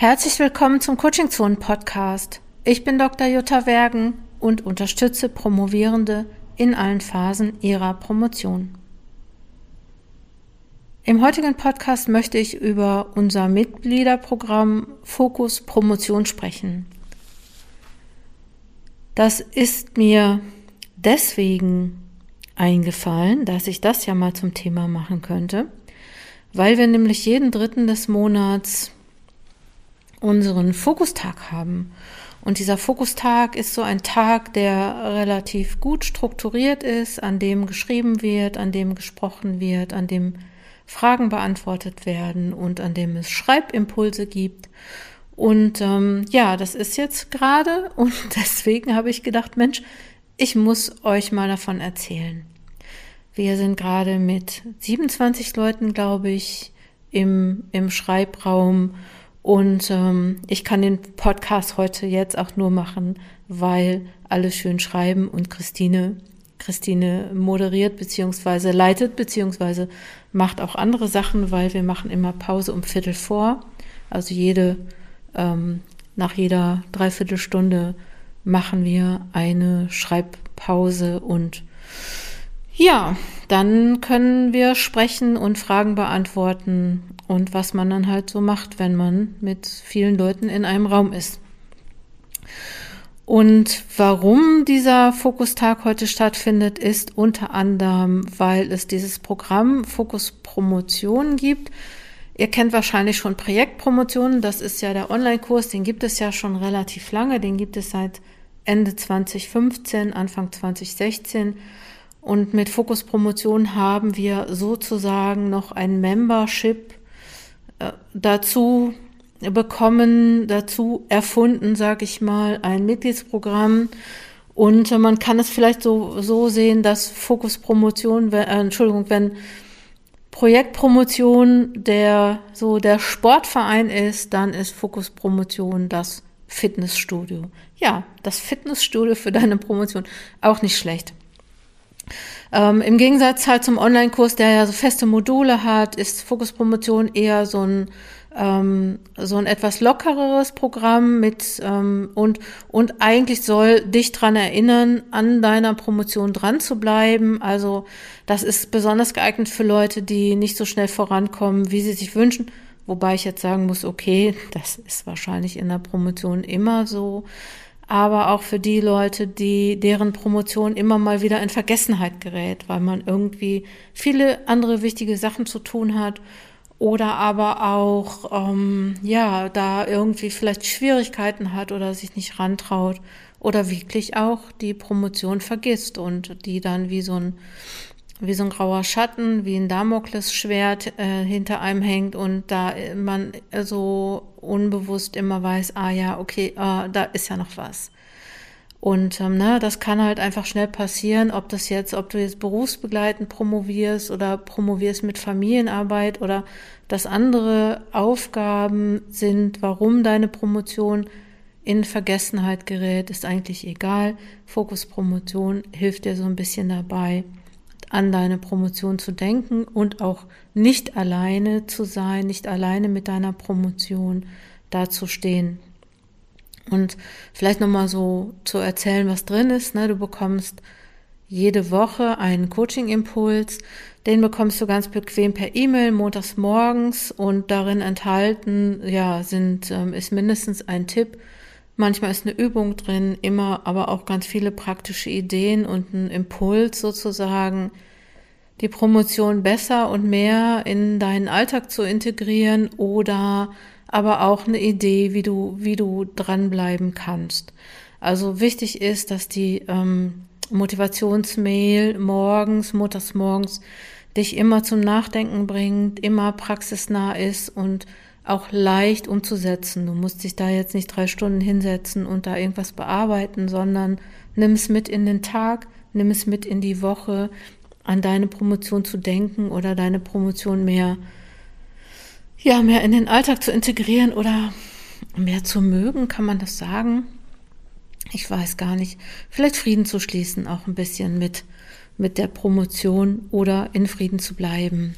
Herzlich willkommen zum Coaching Zone Podcast. Ich bin Dr. Jutta Wergen und unterstütze Promovierende in allen Phasen ihrer Promotion. Im heutigen Podcast möchte ich über unser Mitgliederprogramm Fokus Promotion sprechen. Das ist mir deswegen eingefallen, dass ich das ja mal zum Thema machen könnte, weil wir nämlich jeden dritten des Monats unseren Fokustag haben. Und dieser Fokustag ist so ein Tag, der relativ gut strukturiert ist, an dem geschrieben wird, an dem gesprochen wird, an dem Fragen beantwortet werden und an dem es Schreibimpulse gibt. Und ähm, ja, das ist jetzt gerade und deswegen habe ich gedacht, Mensch, ich muss euch mal davon erzählen. Wir sind gerade mit 27 Leuten, glaube ich, im, im Schreibraum und ähm, ich kann den Podcast heute jetzt auch nur machen, weil alle schön schreiben und Christine, Christine moderiert beziehungsweise leitet beziehungsweise macht auch andere Sachen, weil wir machen immer Pause um Viertel vor. Also jede, ähm, nach jeder Dreiviertelstunde machen wir eine Schreibpause und ja, dann können wir sprechen und Fragen beantworten und was man dann halt so macht, wenn man mit vielen Leuten in einem Raum ist. Und warum dieser Fokustag heute stattfindet, ist unter anderem, weil es dieses Programm Fokus Promotion gibt. Ihr kennt wahrscheinlich schon Projektpromotionen. Das ist ja der Online-Kurs. Den gibt es ja schon relativ lange. Den gibt es seit Ende 2015, Anfang 2016. Und mit Fokus Promotion haben wir sozusagen noch ein Membership dazu bekommen, dazu erfunden, sage ich mal, ein Mitgliedsprogramm. Und man kann es vielleicht so, so sehen, dass Fokus Promotion, äh, Entschuldigung, wenn Projektpromotion der so der Sportverein ist, dann ist Fokus Promotion das Fitnessstudio. Ja, das Fitnessstudio für deine Promotion auch nicht schlecht. Ähm, Im Gegensatz halt zum Online-Kurs, der ja so feste Module hat, ist Fokuspromotion eher so ein ähm, so ein etwas lockereres Programm mit ähm, und und eigentlich soll dich dran erinnern, an deiner Promotion dran zu bleiben. Also das ist besonders geeignet für Leute, die nicht so schnell vorankommen, wie sie sich wünschen. Wobei ich jetzt sagen muss, okay, das ist wahrscheinlich in der Promotion immer so aber auch für die Leute, die deren Promotion immer mal wieder in Vergessenheit gerät, weil man irgendwie viele andere wichtige Sachen zu tun hat oder aber auch ähm, ja da irgendwie vielleicht Schwierigkeiten hat oder sich nicht rantraut oder wirklich auch die Promotion vergisst und die dann wie so ein wie so ein grauer Schatten, wie ein Damoklesschwert äh, hinter einem hängt und da man so unbewusst immer weiß, ah ja, okay, äh, da ist ja noch was. Und ähm, ne, das kann halt einfach schnell passieren, ob das jetzt, ob du jetzt berufsbegleitend promovierst oder promovierst mit Familienarbeit oder dass andere Aufgaben sind, warum deine Promotion in Vergessenheit gerät, ist eigentlich egal. Fokus Promotion hilft dir so ein bisschen dabei, an deine Promotion zu denken und auch nicht alleine zu sein, nicht alleine mit deiner Promotion dazustehen. Und vielleicht nochmal so zu erzählen, was drin ist. Ne? Du bekommst jede Woche einen Coaching-Impuls. Den bekommst du ganz bequem per E-Mail montags morgens und darin enthalten, ja, sind, ähm, ist mindestens ein Tipp. Manchmal ist eine Übung drin, immer aber auch ganz viele praktische Ideen und ein Impuls sozusagen, die Promotion besser und mehr in deinen Alltag zu integrieren oder aber auch eine Idee, wie du, wie du dranbleiben kannst. Also wichtig ist, dass die ähm, Motivationsmail morgens, montags morgens dich immer zum Nachdenken bringt, immer praxisnah ist und auch leicht umzusetzen. Du musst dich da jetzt nicht drei Stunden hinsetzen und da irgendwas bearbeiten, sondern nimm es mit in den Tag, nimm es mit in die Woche, an deine Promotion zu denken oder deine Promotion mehr ja, mehr in den Alltag zu integrieren oder mehr zu mögen, kann man das sagen? Ich weiß gar nicht. Vielleicht Frieden zu schließen, auch ein bisschen mit, mit der Promotion oder in Frieden zu bleiben.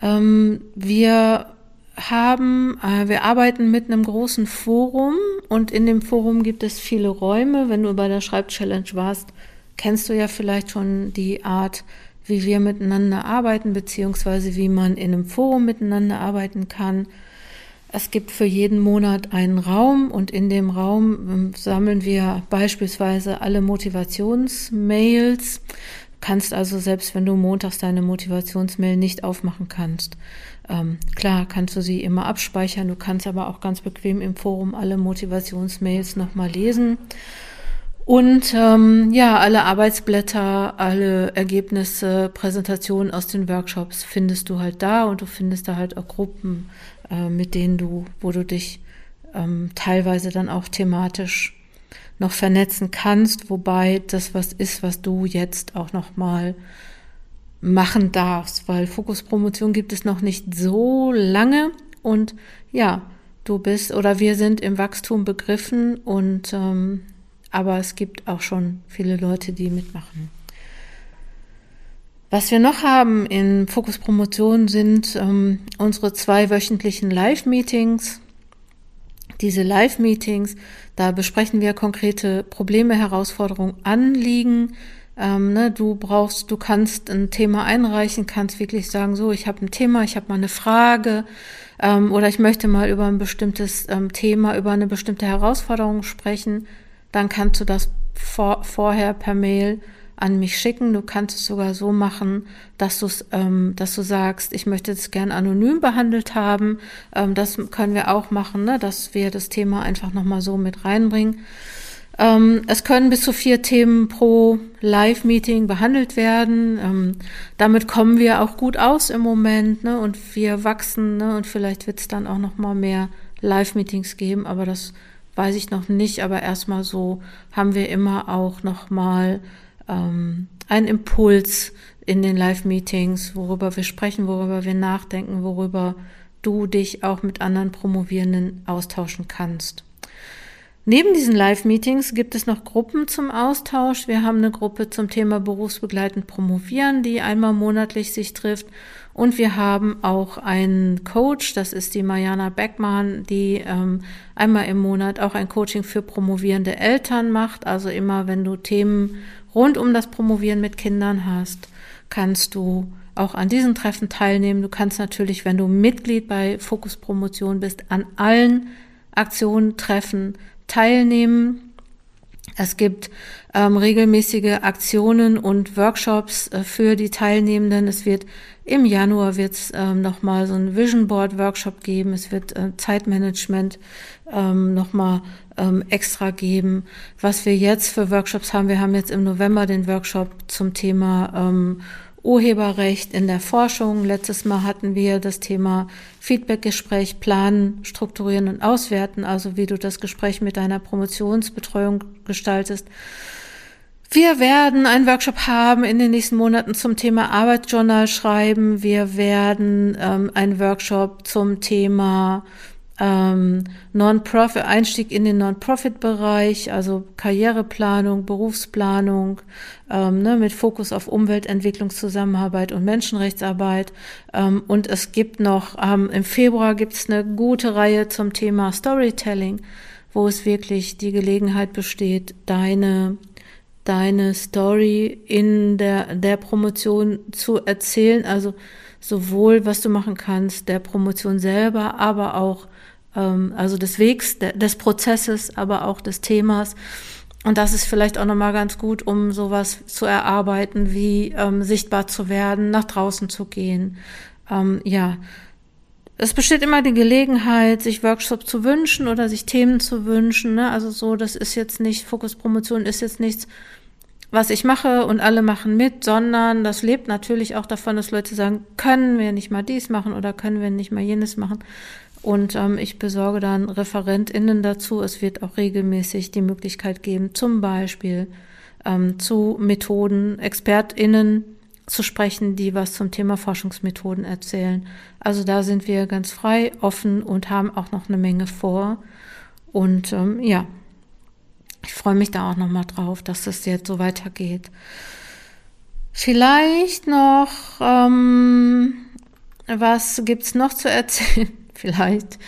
Ähm, wir haben, äh, wir arbeiten mit einem großen Forum und in dem Forum gibt es viele Räume. Wenn du bei der Schreibchallenge warst, kennst du ja vielleicht schon die Art, wie wir miteinander arbeiten, beziehungsweise wie man in einem Forum miteinander arbeiten kann. Es gibt für jeden Monat einen Raum und in dem Raum ähm, sammeln wir beispielsweise alle Motivationsmails. Kannst also selbst, wenn du montags deine Motivationsmail nicht aufmachen kannst, ähm, klar kannst du sie immer abspeichern. Du kannst aber auch ganz bequem im Forum alle Motivationsmails nochmal lesen. Und ähm, ja, alle Arbeitsblätter, alle Ergebnisse, Präsentationen aus den Workshops findest du halt da und du findest da halt auch Gruppen, äh, mit denen du, wo du dich ähm, teilweise dann auch thematisch noch vernetzen kannst, wobei das was ist, was du jetzt auch noch mal machen darfst, weil Fokuspromotion gibt es noch nicht so lange und ja, du bist oder wir sind im Wachstum begriffen und ähm, aber es gibt auch schon viele Leute, die mitmachen. Was wir noch haben in Fokus Promotion sind ähm, unsere zwei wöchentlichen Live-Meetings. Diese Live-Meetings, da besprechen wir konkrete Probleme, Herausforderungen, Anliegen. Ähm, ne, du brauchst, du kannst ein Thema einreichen, kannst wirklich sagen, so, ich habe ein Thema, ich habe mal eine Frage ähm, oder ich möchte mal über ein bestimmtes ähm, Thema, über eine bestimmte Herausforderung sprechen dann kannst du das vor, vorher per Mail an mich schicken. Du kannst es sogar so machen, dass du ähm, dass du sagst, ich möchte es gern anonym behandelt haben. Ähm, das können wir auch machen, ne? dass wir das Thema einfach nochmal so mit reinbringen. Ähm, es können bis zu vier Themen pro Live-Meeting behandelt werden. Ähm, damit kommen wir auch gut aus im Moment, ne? Und wir wachsen, ne? Und vielleicht wird es dann auch nochmal mehr Live-Meetings geben, aber das weiß ich noch nicht, aber erstmal so haben wir immer auch nochmal ähm, einen Impuls in den Live-Meetings, worüber wir sprechen, worüber wir nachdenken, worüber du dich auch mit anderen Promovierenden austauschen kannst. Neben diesen Live-Meetings gibt es noch Gruppen zum Austausch. Wir haben eine Gruppe zum Thema berufsbegleitend promovieren, die einmal monatlich sich trifft. Und wir haben auch einen Coach, das ist die Mariana Beckmann, die ähm, einmal im Monat auch ein Coaching für promovierende Eltern macht. Also immer, wenn du Themen rund um das Promovieren mit Kindern hast, kannst du auch an diesen Treffen teilnehmen. Du kannst natürlich, wenn du Mitglied bei Fokus Promotion bist, an allen Aktionen, Treffen teilnehmen. Es gibt ähm, regelmäßige Aktionen und Workshops äh, für die Teilnehmenden. Es wird im Januar wird es ähm, nochmal so ein Vision Board Workshop geben. Es wird äh, Zeitmanagement ähm, nochmal ähm, extra geben. Was wir jetzt für Workshops haben, wir haben jetzt im November den Workshop zum Thema ähm, Urheberrecht in der Forschung. Letztes Mal hatten wir das Thema Feedbackgespräch planen, strukturieren und auswerten, also wie du das Gespräch mit deiner Promotionsbetreuung gestaltest. Wir werden einen Workshop haben in den nächsten Monaten zum Thema Arbeitsjournal schreiben. Wir werden ähm, einen Workshop zum Thema ähm, Non-Profit, Einstieg in den Non-Profit-Bereich, also Karriereplanung, Berufsplanung, ähm, ne, mit Fokus auf Umweltentwicklungszusammenarbeit und Menschenrechtsarbeit. Ähm, und es gibt noch, ähm, im Februar gibt es eine gute Reihe zum Thema Storytelling, wo es wirklich die Gelegenheit besteht, deine deine Story in der, der Promotion zu erzählen, also sowohl was du machen kannst, der Promotion selber, aber auch also des Wegs, des Prozesses, aber auch des Themas. Und das ist vielleicht auch nochmal ganz gut, um sowas zu erarbeiten, wie ähm, sichtbar zu werden, nach draußen zu gehen. Ähm, ja, es besteht immer die Gelegenheit, sich Workshops zu wünschen oder sich Themen zu wünschen. Ne? Also so, das ist jetzt nicht, Fokuspromotion ist jetzt nichts, was ich mache und alle machen mit, sondern das lebt natürlich auch davon, dass Leute sagen, können wir nicht mal dies machen oder können wir nicht mal jenes machen. Und ähm, ich besorge dann ReferentInnen dazu. Es wird auch regelmäßig die Möglichkeit geben, zum Beispiel ähm, zu Methoden, ExpertInnen zu sprechen, die was zum Thema Forschungsmethoden erzählen. Also da sind wir ganz frei, offen und haben auch noch eine Menge vor. Und ähm, ja, ich freue mich da auch nochmal drauf, dass das jetzt so weitergeht. Vielleicht noch, ähm, was gibt's noch zu erzählen? Vielleicht.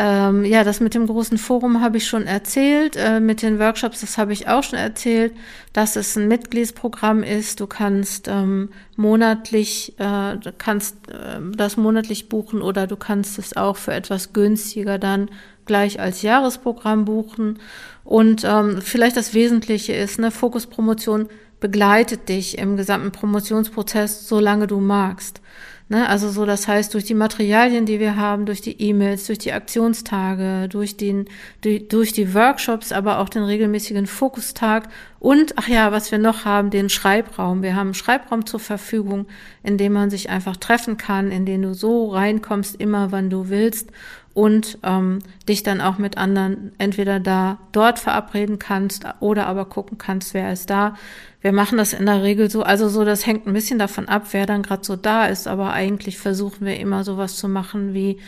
Ähm, ja, das mit dem großen Forum habe ich schon erzählt. Äh, mit den Workshops, das habe ich auch schon erzählt, dass es ein Mitgliedsprogramm ist. Du kannst ähm, monatlich, äh, kannst äh, das monatlich buchen oder du kannst es auch für etwas günstiger dann gleich als Jahresprogramm buchen. Und ähm, vielleicht das Wesentliche ist, ne, Fokuspromotion begleitet dich im gesamten Promotionsprozess, solange du magst. Ne, also so, das heißt, durch die Materialien, die wir haben, durch die E-Mails, durch die Aktionstage, durch, den, durch, durch die Workshops, aber auch den regelmäßigen Fokustag und, ach ja, was wir noch haben, den Schreibraum. Wir haben einen Schreibraum zur Verfügung, in dem man sich einfach treffen kann, in den du so reinkommst, immer wann du willst und ähm, dich dann auch mit anderen entweder da dort verabreden kannst oder aber gucken kannst, wer ist da. Wir machen das in der Regel so, also so, das hängt ein bisschen davon ab, wer dann gerade so da ist, aber eigentlich versuchen wir immer sowas zu machen wie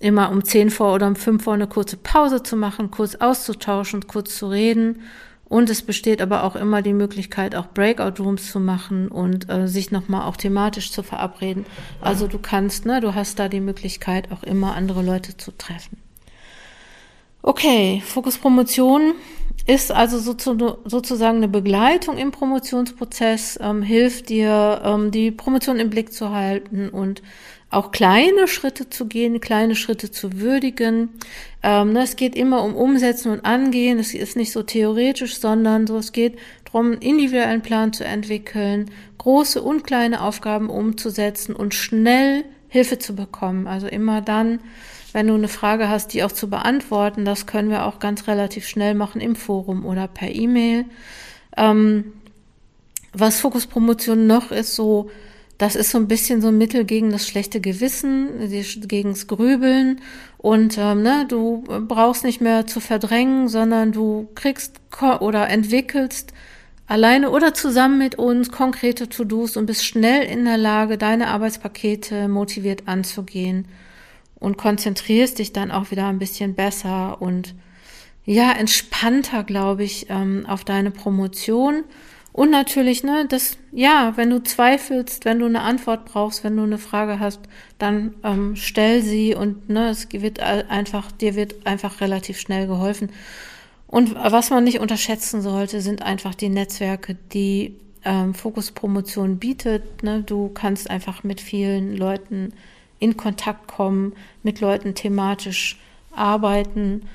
immer um zehn vor oder um fünf vor eine kurze Pause zu machen, kurz auszutauschen, kurz zu reden. Und es besteht aber auch immer die Möglichkeit, auch Breakout Rooms zu machen und äh, sich nochmal auch thematisch zu verabreden. Also du kannst, ne, du hast da die Möglichkeit, auch immer andere Leute zu treffen. Okay, Fokus Promotion ist also sozusagen eine Begleitung im Promotionsprozess, ähm, hilft dir, ähm, die Promotion im Blick zu halten und auch kleine Schritte zu gehen, kleine Schritte zu würdigen. Ähm, ne, es geht immer um Umsetzen und Angehen. Es ist nicht so theoretisch, sondern so, es geht darum, einen individuellen Plan zu entwickeln, große und kleine Aufgaben umzusetzen und schnell Hilfe zu bekommen. Also immer dann, wenn du eine Frage hast, die auch zu beantworten, das können wir auch ganz relativ schnell machen im Forum oder per E-Mail. Ähm, was Fokus Promotion noch ist, so, das ist so ein bisschen so ein Mittel gegen das schlechte Gewissen, gegen das Grübeln. Und ähm, ne, du brauchst nicht mehr zu verdrängen, sondern du kriegst oder entwickelst alleine oder zusammen mit uns konkrete To-Dos und bist schnell in der Lage, deine Arbeitspakete motiviert anzugehen und konzentrierst dich dann auch wieder ein bisschen besser und ja, entspannter, glaube ich, ähm, auf deine Promotion. Und natürlich, ne, das, ja, wenn du zweifelst, wenn du eine Antwort brauchst, wenn du eine Frage hast, dann ähm, stell sie und ne, es wird einfach, dir wird einfach relativ schnell geholfen. Und was man nicht unterschätzen sollte, sind einfach die Netzwerke, die ähm, Fokus Promotion bietet. Ne? Du kannst einfach mit vielen Leuten in Kontakt kommen, mit Leuten thematisch arbeiten.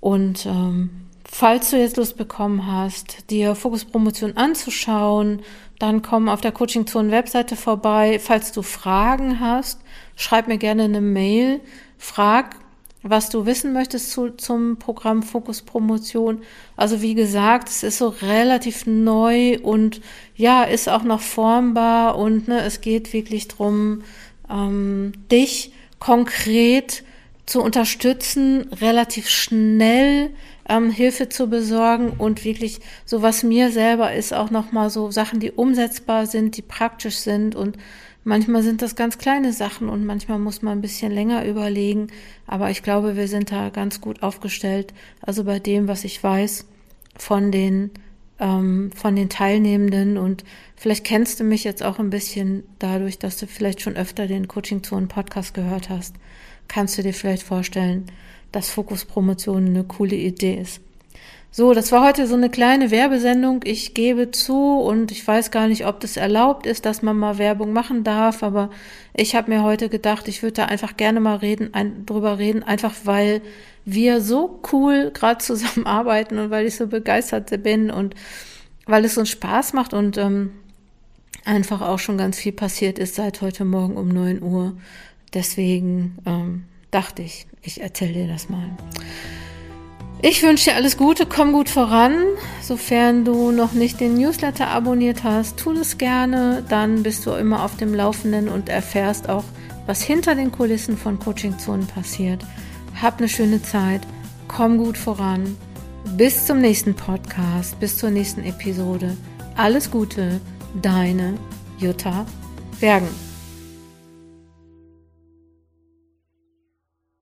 Und ähm, falls du jetzt Lust bekommen hast, dir Fokus Promotion anzuschauen, dann komm auf der Coaching Zone Webseite vorbei. Falls du Fragen hast, schreib mir gerne eine Mail. Frag, was du wissen möchtest zu, zum Programm Fokus Promotion. Also wie gesagt, es ist so relativ neu und ja, ist auch noch formbar und ne, es geht wirklich drum ähm, dich konkret zu unterstützen, relativ schnell ähm, Hilfe zu besorgen und wirklich so was mir selber ist auch nochmal so Sachen, die umsetzbar sind, die praktisch sind. Und manchmal sind das ganz kleine Sachen und manchmal muss man ein bisschen länger überlegen, aber ich glaube, wir sind da ganz gut aufgestellt. Also bei dem, was ich weiß von den ähm, von den Teilnehmenden. Und vielleicht kennst du mich jetzt auch ein bisschen dadurch, dass du vielleicht schon öfter den Coaching Zone Podcast gehört hast, kannst du dir vielleicht vorstellen, dass Fokuspromotion eine coole Idee ist. So, das war heute so eine kleine Werbesendung. Ich gebe zu und ich weiß gar nicht, ob das erlaubt ist, dass man mal Werbung machen darf, aber ich habe mir heute gedacht, ich würde da einfach gerne mal reden, ein, drüber reden, einfach weil wir so cool gerade zusammenarbeiten und weil ich so begeistert bin und weil es uns Spaß macht und ähm, einfach auch schon ganz viel passiert ist seit heute Morgen um 9 Uhr. Deswegen ähm, dachte ich, ich erzähle dir das mal. Ich wünsche dir alles Gute, komm gut voran. Sofern du noch nicht den Newsletter abonniert hast, tu das gerne. Dann bist du immer auf dem Laufenden und erfährst auch, was hinter den Kulissen von Coaching Zonen passiert. Hab eine schöne Zeit, komm gut voran. Bis zum nächsten Podcast, bis zur nächsten Episode. Alles Gute, deine Jutta Bergen.